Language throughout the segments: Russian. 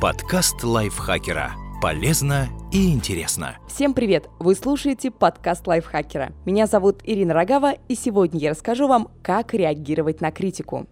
Подкаст лайфхакера. Полезно и интересно. Всем привет! Вы слушаете подкаст лайфхакера. Меня зовут Ирина Рогава, и сегодня я расскажу вам, как реагировать на критику.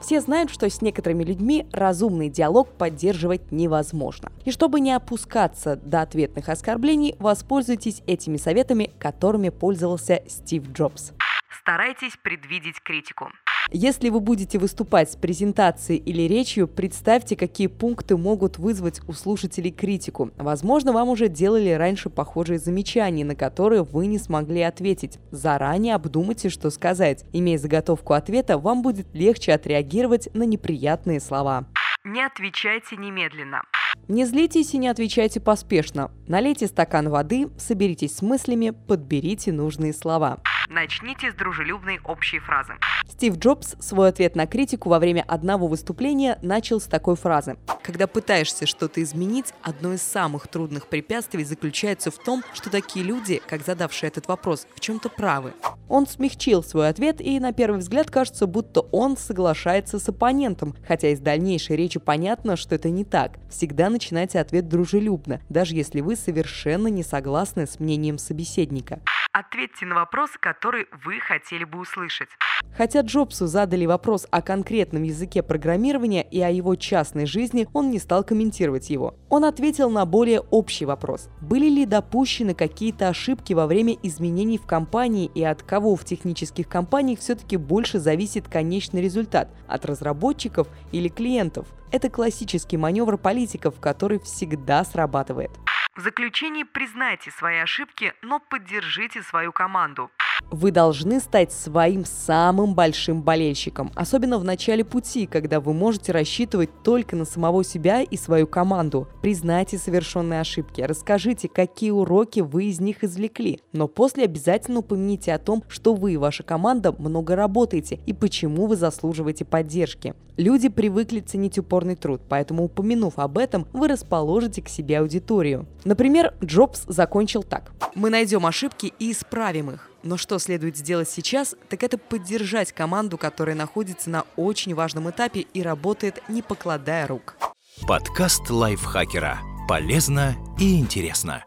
Все знают, что с некоторыми людьми разумный диалог поддерживать невозможно. И чтобы не опускаться до ответных оскорблений, воспользуйтесь этими советами, которыми пользовался Стив Джобс. Старайтесь предвидеть критику. Если вы будете выступать с презентацией или речью, представьте, какие пункты могут вызвать у слушателей критику. Возможно, вам уже делали раньше похожие замечания, на которые вы не смогли ответить. Заранее обдумайте, что сказать. Имея заготовку ответа, вам будет легче отреагировать на неприятные слова. Не отвечайте немедленно. Не злитесь и не отвечайте поспешно. Налейте стакан воды, соберитесь с мыслями, подберите нужные слова. Начните с дружелюбной общей фразы. Стив Джобс свой ответ на критику во время одного выступления начал с такой фразы. Когда пытаешься что-то изменить, одно из самых трудных препятствий заключается в том, что такие люди, как задавшие этот вопрос, в чем-то правы. Он смягчил свой ответ, и на первый взгляд кажется, будто он соглашается с оппонентом, хотя из дальнейшей речи понятно, что это не так. Всегда начинайте ответ дружелюбно, даже если вы совершенно не согласны с мнением собеседника. Ответьте на вопрос, который вы хотели бы услышать. Хотя Джобсу задали вопрос о конкретном языке программирования и о его частной жизни, он не стал комментировать его. Он ответил на более общий вопрос. Были ли допущены какие-то ошибки во время изменений в компании и от кого в технических компаниях все-таки больше зависит конечный результат? От разработчиков или клиентов? Это классический маневр политиков, который всегда срабатывает. В заключении признайте свои ошибки, но поддержите свою команду. Вы должны стать своим самым большим болельщиком, особенно в начале пути, когда вы можете рассчитывать только на самого себя и свою команду. Признайте совершенные ошибки, расскажите, какие уроки вы из них извлекли, но после обязательно упомяните о том, что вы и ваша команда много работаете и почему вы заслуживаете поддержки. Люди привыкли ценить упорный труд, поэтому упомянув об этом, вы расположите к себе аудиторию. Например, Джобс закончил так. Мы найдем ошибки и исправим их. Но что следует сделать сейчас, так это поддержать команду, которая находится на очень важном этапе и работает не покладая рук. Подкаст лайфхакера. Полезно и интересно.